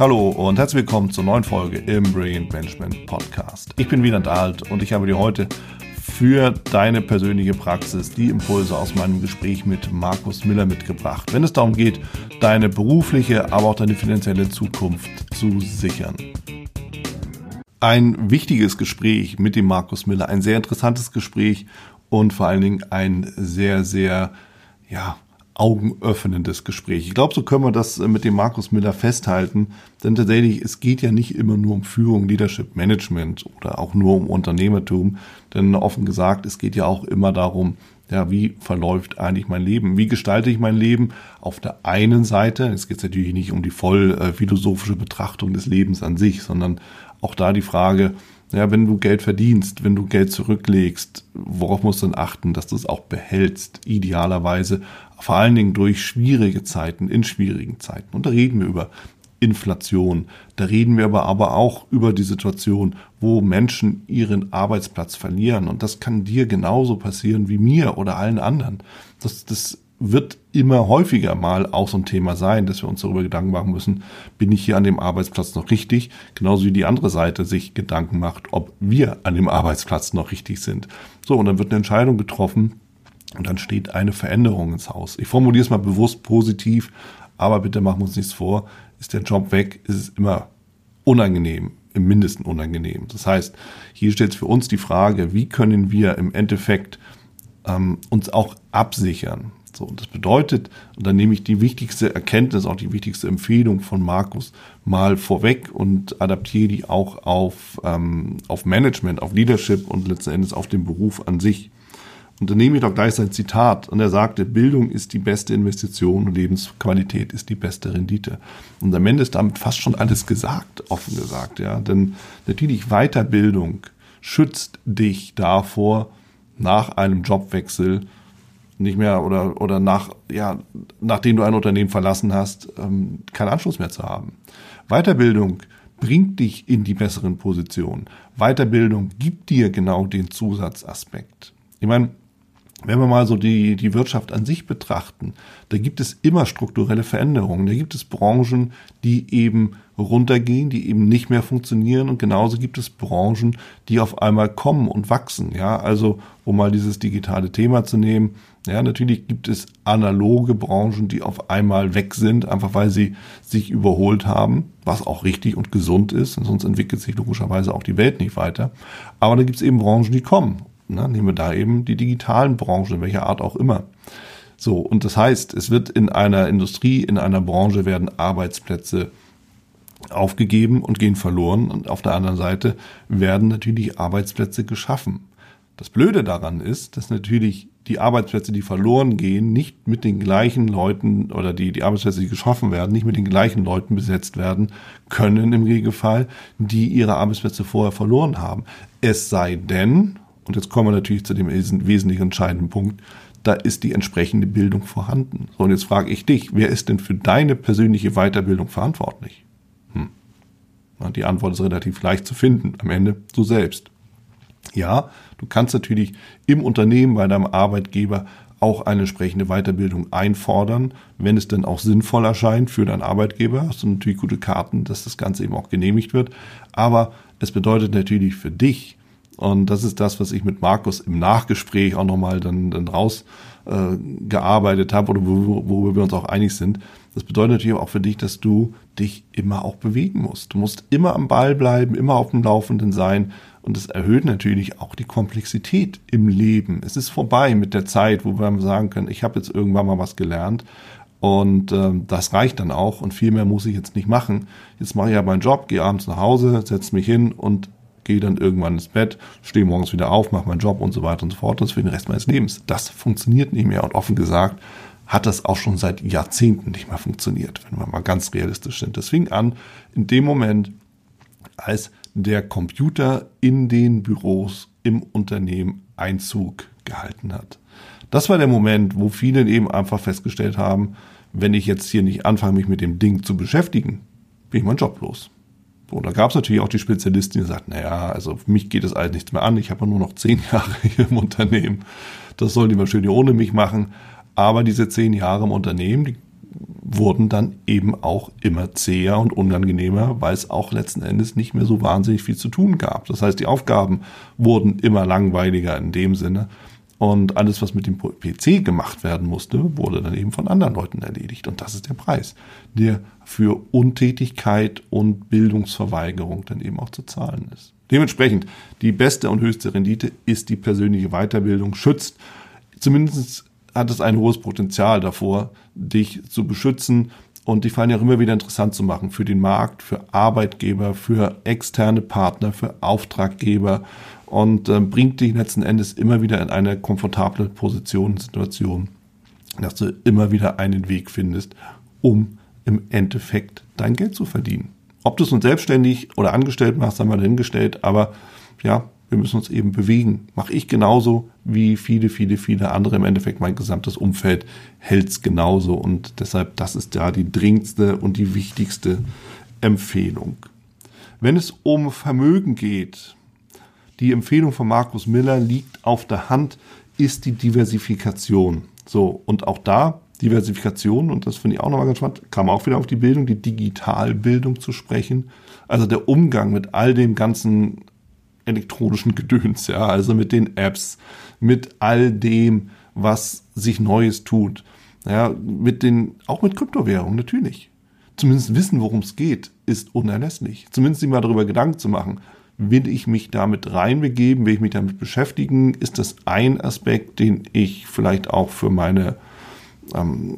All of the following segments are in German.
Hallo und herzlich willkommen zur neuen Folge im Brilliant Management Podcast. Ich bin Wieland Alt und ich habe dir heute für deine persönliche Praxis die Impulse aus meinem Gespräch mit Markus Miller mitgebracht, wenn es darum geht, deine berufliche, aber auch deine finanzielle Zukunft zu sichern. Ein wichtiges Gespräch mit dem Markus Miller, ein sehr interessantes Gespräch und vor allen Dingen ein sehr, sehr, ja, augenöffnendes Gespräch. Ich glaube, so können wir das mit dem Markus Miller festhalten, denn tatsächlich, es geht ja nicht immer nur um Führung, Leadership, Management oder auch nur um Unternehmertum, denn offen gesagt, es geht ja auch immer darum, ja, wie verläuft eigentlich mein Leben? Wie gestalte ich mein Leben? Auf der einen Seite, es geht natürlich nicht um die voll äh, philosophische Betrachtung des Lebens an sich, sondern auch da die Frage, ja, wenn du Geld verdienst, wenn du Geld zurücklegst, worauf musst du denn achten, dass du es auch behältst, idealerweise, vor allen Dingen durch schwierige Zeiten, in schwierigen Zeiten. Und da reden wir über Inflation. Da reden wir aber, aber auch über die Situation, wo Menschen ihren Arbeitsplatz verlieren. Und das kann dir genauso passieren wie mir oder allen anderen. Das, das wird immer häufiger mal auch so ein Thema sein, dass wir uns darüber Gedanken machen müssen, bin ich hier an dem Arbeitsplatz noch richtig? Genauso wie die andere Seite sich Gedanken macht, ob wir an dem Arbeitsplatz noch richtig sind. So, und dann wird eine Entscheidung getroffen und dann steht eine Veränderung ins Haus. Ich formuliere es mal bewusst positiv, aber bitte machen wir uns nichts vor. Ist der Job weg, ist es immer unangenehm, im Mindesten unangenehm. Das heißt, hier stellt für uns die Frage, wie können wir im Endeffekt ähm, uns auch absichern? So, und das bedeutet, und dann nehme ich die wichtigste Erkenntnis, auch die wichtigste Empfehlung von Markus mal vorweg und adaptiere die auch auf, ähm, auf Management, auf Leadership und letzten Endes auf den Beruf an sich. Und dann nehme ich doch gleich sein Zitat. Und er sagte, Bildung ist die beste Investition und Lebensqualität ist die beste Rendite. Und am Ende ist damit fast schon alles gesagt, offen gesagt, ja. Denn natürlich Weiterbildung schützt dich davor, nach einem Jobwechsel nicht mehr oder, oder nach, ja, nachdem du ein Unternehmen verlassen hast, ähm, keinen Anschluss mehr zu haben. Weiterbildung bringt dich in die besseren Positionen. Weiterbildung gibt dir genau den Zusatzaspekt. Ich meine, wenn wir mal so die, die Wirtschaft an sich betrachten, da gibt es immer strukturelle Veränderungen. Da gibt es Branchen, die eben runtergehen, die eben nicht mehr funktionieren und genauso gibt es Branchen, die auf einmal kommen und wachsen. Ja, also um mal dieses digitale Thema zu nehmen, ja, natürlich gibt es analoge Branchen, die auf einmal weg sind, einfach weil sie sich überholt haben, was auch richtig und gesund ist, sonst entwickelt sich logischerweise auch die Welt nicht weiter. Aber da gibt es eben Branchen, die kommen. Na, nehmen wir da eben die digitalen Branchen, welcher Art auch immer. So, und das heißt, es wird in einer Industrie, in einer Branche werden Arbeitsplätze aufgegeben und gehen verloren. Und auf der anderen Seite werden natürlich Arbeitsplätze geschaffen. Das Blöde daran ist, dass natürlich die Arbeitsplätze, die verloren gehen, nicht mit den gleichen Leuten oder die, die Arbeitsplätze, die geschaffen werden, nicht mit den gleichen Leuten besetzt werden können im Regelfall, die ihre Arbeitsplätze vorher verloren haben. Es sei denn, und jetzt kommen wir natürlich zu dem wesentlich entscheidenden Punkt, da ist die entsprechende Bildung vorhanden. So, und jetzt frage ich dich, wer ist denn für deine persönliche Weiterbildung verantwortlich? Hm. Die Antwort ist relativ leicht zu finden. Am Ende du selbst. Ja, du kannst natürlich im Unternehmen bei deinem Arbeitgeber auch eine entsprechende Weiterbildung einfordern, wenn es denn auch sinnvoll erscheint für deinen Arbeitgeber. Hast du natürlich gute Karten, dass das Ganze eben auch genehmigt wird. Aber es bedeutet natürlich für dich, und das ist das, was ich mit Markus im Nachgespräch auch nochmal dann, dann rausgearbeitet äh, habe oder worüber, wir uns auch einig sind. Das bedeutet natürlich auch für dich, dass du dich immer auch bewegen musst. Du musst immer am Ball bleiben, immer auf dem Laufenden sein. Und das erhöht natürlich auch die Komplexität im Leben. Es ist vorbei mit der Zeit, wo wir sagen können, ich habe jetzt irgendwann mal was gelernt. Und äh, das reicht dann auch und viel mehr muss ich jetzt nicht machen. Jetzt mache ich ja meinen Job, gehe abends nach Hause, setze mich hin und gehe dann irgendwann ins Bett, stehe morgens wieder auf, mache meinen Job und so weiter und so fort. Das für den Rest meines Lebens. Das funktioniert nicht mehr. Und offen gesagt hat das auch schon seit Jahrzehnten nicht mehr funktioniert, wenn wir mal ganz realistisch sind. Das fing an in dem Moment, als der Computer in den Büros im Unternehmen Einzug gehalten hat. Das war der Moment, wo viele eben einfach festgestellt haben, wenn ich jetzt hier nicht anfange, mich mit dem Ding zu beschäftigen, bin ich mein Job los. So, da gab es natürlich auch die Spezialisten, die sagten, naja, also für mich geht das alles nichts mehr an, ich habe nur noch zehn Jahre hier im Unternehmen. Das sollen die mal schön ohne mich machen. Aber diese zehn Jahre im Unternehmen, die wurden dann eben auch immer zäher und unangenehmer, weil es auch letzten Endes nicht mehr so wahnsinnig viel zu tun gab. Das heißt, die Aufgaben wurden immer langweiliger in dem Sinne. Und alles, was mit dem PC gemacht werden musste, wurde dann eben von anderen Leuten erledigt. Und das ist der Preis, der für Untätigkeit und Bildungsverweigerung dann eben auch zu zahlen ist. Dementsprechend, die beste und höchste Rendite ist die persönliche Weiterbildung, schützt zumindest hat es ein hohes Potenzial davor, dich zu beschützen und die fallen ja immer wieder interessant zu machen für den Markt, für Arbeitgeber, für externe Partner, für Auftraggeber und äh, bringt dich letzten Endes immer wieder in eine komfortable Position, Situation, dass du immer wieder einen Weg findest, um im Endeffekt dein Geld zu verdienen. Ob du es nun selbstständig oder angestellt machst, haben wir dahingestellt, aber ja, wir müssen uns eben bewegen. Mache ich genauso wie viele, viele, viele andere. Im Endeffekt mein gesamtes Umfeld hält's genauso. Und deshalb, das ist ja die dringendste und die wichtigste Empfehlung. Wenn es um Vermögen geht, die Empfehlung von Markus Miller liegt auf der Hand, ist die Diversifikation. So, und auch da Diversifikation, und das finde ich auch nochmal ganz spannend, kam auch wieder auf die Bildung, die Digitalbildung zu sprechen. Also der Umgang mit all dem ganzen elektronischen Gedöns, ja, also mit den Apps, mit all dem, was sich Neues tut. Ja, mit den, auch mit Kryptowährungen, natürlich. Zumindest wissen, worum es geht, ist unerlässlich. Zumindest sich mal darüber Gedanken zu machen. Will ich mich damit reinbegeben? Will ich mich damit beschäftigen? Ist das ein Aspekt, den ich vielleicht auch für meine ähm,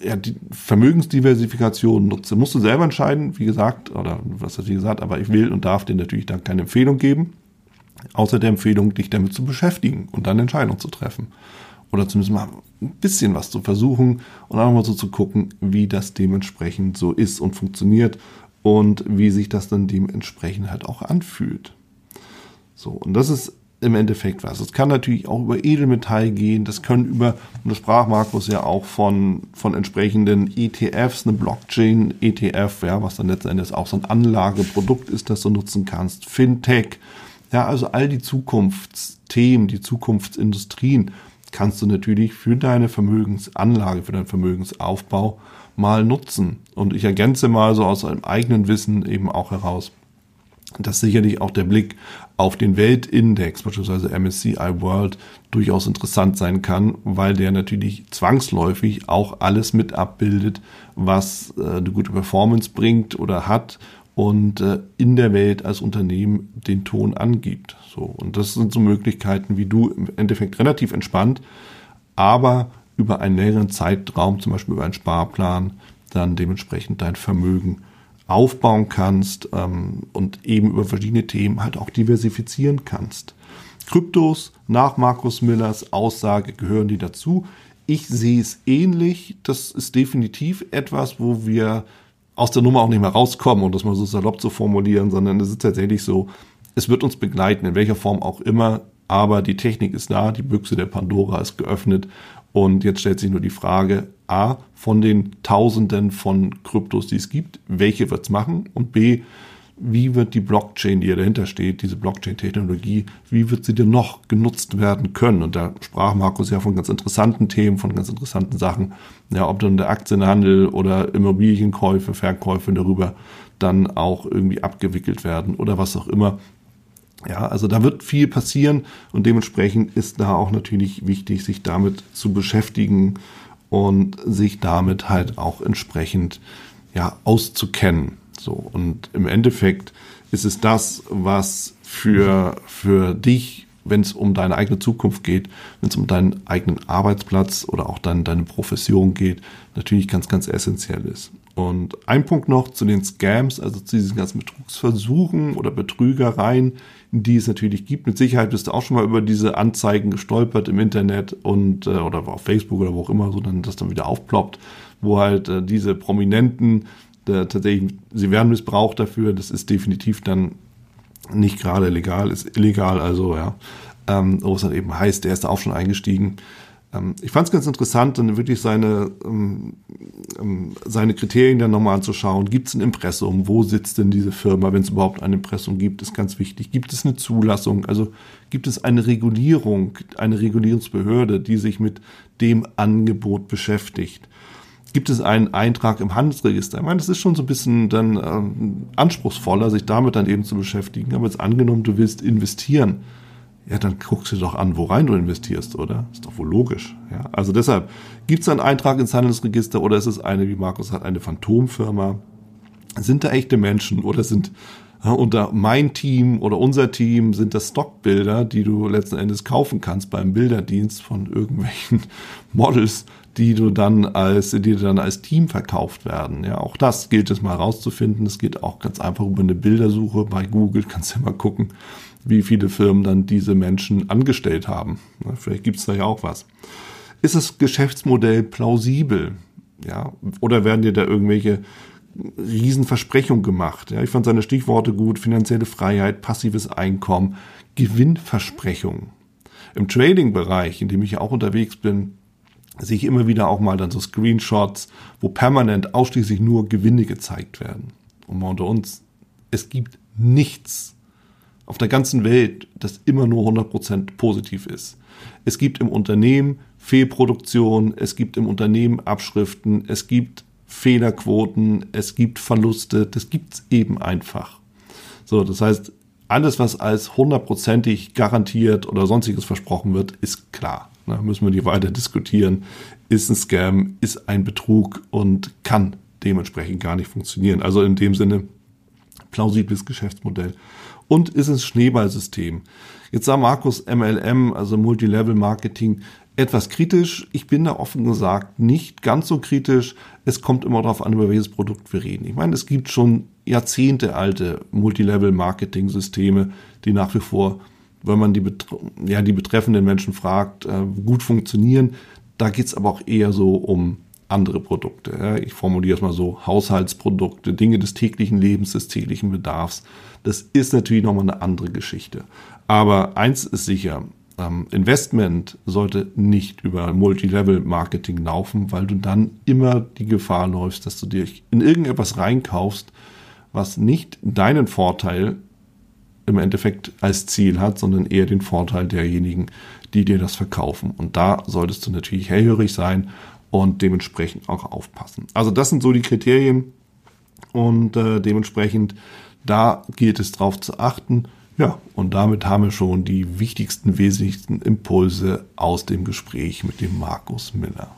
ja, die Vermögensdiversifikation nutze? Musst du selber entscheiden, wie gesagt, oder was hast du gesagt, aber ich will und darf dir natürlich da keine Empfehlung geben. Außer der Empfehlung, dich damit zu beschäftigen und dann Entscheidungen zu treffen. Oder zumindest mal ein bisschen was zu versuchen und auch mal so zu gucken, wie das dementsprechend so ist und funktioniert und wie sich das dann dementsprechend halt auch anfühlt. So, und das ist im Endeffekt was. Es kann natürlich auch über Edelmetall gehen, das können über, und das sprach Markus ja auch von, von entsprechenden ETFs, eine Blockchain-ETF, ja, was dann letzten Endes auch so ein Anlageprodukt ist, das du nutzen kannst, Fintech, ja, also all die Zukunftsthemen, die Zukunftsindustrien kannst du natürlich für deine Vermögensanlage, für deinen Vermögensaufbau mal nutzen. Und ich ergänze mal so aus einem eigenen Wissen eben auch heraus, dass sicherlich auch der Blick auf den Weltindex, beispielsweise MSCI World, durchaus interessant sein kann, weil der natürlich zwangsläufig auch alles mit abbildet, was äh, eine gute Performance bringt oder hat und äh, in der Welt als Unternehmen den Ton angibt. So und das sind so Möglichkeiten, wie du im Endeffekt relativ entspannt, aber über einen längeren Zeitraum, zum Beispiel über einen Sparplan, dann dementsprechend dein Vermögen aufbauen kannst ähm, und eben über verschiedene Themen halt auch diversifizieren kannst. Kryptos nach Markus Millers Aussage gehören die dazu. Ich sehe es ähnlich. Das ist definitiv etwas, wo wir aus der Nummer auch nicht mehr rauskommen, um das mal so salopp zu formulieren, sondern es ist tatsächlich so, es wird uns begleiten, in welcher Form auch immer, aber die Technik ist da, die Büchse der Pandora ist geöffnet und jetzt stellt sich nur die Frage, a, von den Tausenden von Kryptos, die es gibt, welche wird es machen und b, wie wird die Blockchain, die ja dahinter steht, diese Blockchain-Technologie, wie wird sie denn noch genutzt werden können? Und da sprach Markus ja von ganz interessanten Themen, von ganz interessanten Sachen. Ja, ob dann der Aktienhandel oder Immobilienkäufe, Verkäufe darüber dann auch irgendwie abgewickelt werden oder was auch immer. Ja, also da wird viel passieren und dementsprechend ist da auch natürlich wichtig, sich damit zu beschäftigen und sich damit halt auch entsprechend ja auszukennen. So, und im Endeffekt ist es das, was für, für dich, wenn es um deine eigene Zukunft geht, wenn es um deinen eigenen Arbeitsplatz oder auch dann deine Profession geht, natürlich ganz, ganz essentiell ist. Und ein Punkt noch zu den Scams, also zu diesen ganzen Betrugsversuchen oder Betrügereien, die es natürlich gibt. Mit Sicherheit bist du auch schon mal über diese Anzeigen gestolpert im Internet und äh, oder auf Facebook oder wo auch immer, so dann das dann wieder aufploppt, wo halt äh, diese Prominenten der tatsächlich, sie werden missbraucht dafür. Das ist definitiv dann nicht gerade legal, ist illegal, also ja. Ähm, wo es dann eben heißt, der ist da auch schon eingestiegen. Ähm, ich fand es ganz interessant, dann wirklich seine, ähm, ähm seine Kriterien dann nochmal anzuschauen. Gibt es ein Impressum? Wo sitzt denn diese Firma, wenn es überhaupt ein Impressum gibt? Ist ganz wichtig. Gibt es eine Zulassung? Also gibt es eine Regulierung, eine Regulierungsbehörde, die sich mit dem Angebot beschäftigt? Gibt es einen Eintrag im Handelsregister. Ich meine, das ist schon so ein bisschen dann ähm, anspruchsvoller, sich damit dann eben zu beschäftigen. Aber jetzt angenommen, du willst investieren, ja, dann guckst du doch an, worein du investierst, oder? Ist doch wohl logisch. Ja, also deshalb, gibt es einen Eintrag ins Handelsregister oder ist es eine, wie Markus hat, eine Phantomfirma? Sind da echte Menschen oder sind ja, unter mein Team oder unser Team sind das Stockbilder, die du letzten Endes kaufen kannst beim Bilderdienst von irgendwelchen Models, die du dann als, die dann als Team verkauft werden. Ja, auch das gilt es mal rauszufinden. Es geht auch ganz einfach über eine Bildersuche bei Google. Kannst ja mal gucken, wie viele Firmen dann diese Menschen angestellt haben. Vielleicht gibt es da ja auch was. Ist das Geschäftsmodell plausibel? Ja, oder werden dir da irgendwelche Riesenversprechungen gemacht? Ja, ich fand seine Stichworte gut. Finanzielle Freiheit, passives Einkommen, Gewinnversprechungen. Im Trading-Bereich, in dem ich ja auch unterwegs bin, sehe ich immer wieder auch mal dann so Screenshots, wo permanent ausschließlich nur Gewinne gezeigt werden. Und mal unter uns, es gibt nichts auf der ganzen Welt, das immer nur 100% positiv ist. Es gibt im Unternehmen Fehlproduktion, es gibt im Unternehmen Abschriften, es gibt Fehlerquoten, es gibt Verluste, das gibt's eben einfach. So, das heißt, alles, was als hundertprozentig garantiert oder sonstiges versprochen wird, ist klar. Da müssen wir nicht weiter diskutieren. Ist ein Scam, ist ein Betrug und kann dementsprechend gar nicht funktionieren. Also in dem Sinne plausibles Geschäftsmodell. Und ist ein Schneeballsystem. Jetzt sah Markus MLM, also Multilevel Marketing, etwas kritisch. Ich bin da offen gesagt nicht ganz so kritisch. Es kommt immer darauf an, über welches Produkt wir reden. Ich meine, es gibt schon Jahrzehnte alte Multilevel-Marketing-Systeme, die nach wie vor, wenn man die, ja, die betreffenden Menschen fragt, äh, gut funktionieren. Da geht es aber auch eher so um andere Produkte. Ja. Ich formuliere es mal so, Haushaltsprodukte, Dinge des täglichen Lebens, des täglichen Bedarfs. Das ist natürlich nochmal eine andere Geschichte. Aber eins ist sicher, ähm, Investment sollte nicht über Multilevel-Marketing laufen, weil du dann immer die Gefahr läufst, dass du dir in irgendetwas reinkaufst, was nicht deinen Vorteil im Endeffekt als Ziel hat, sondern eher den Vorteil derjenigen, die dir das verkaufen. Und da solltest du natürlich hellhörig sein und dementsprechend auch aufpassen. Also das sind so die Kriterien und äh, dementsprechend da gilt es drauf zu achten. Ja, und damit haben wir schon die wichtigsten, wesentlichsten Impulse aus dem Gespräch mit dem Markus Miller.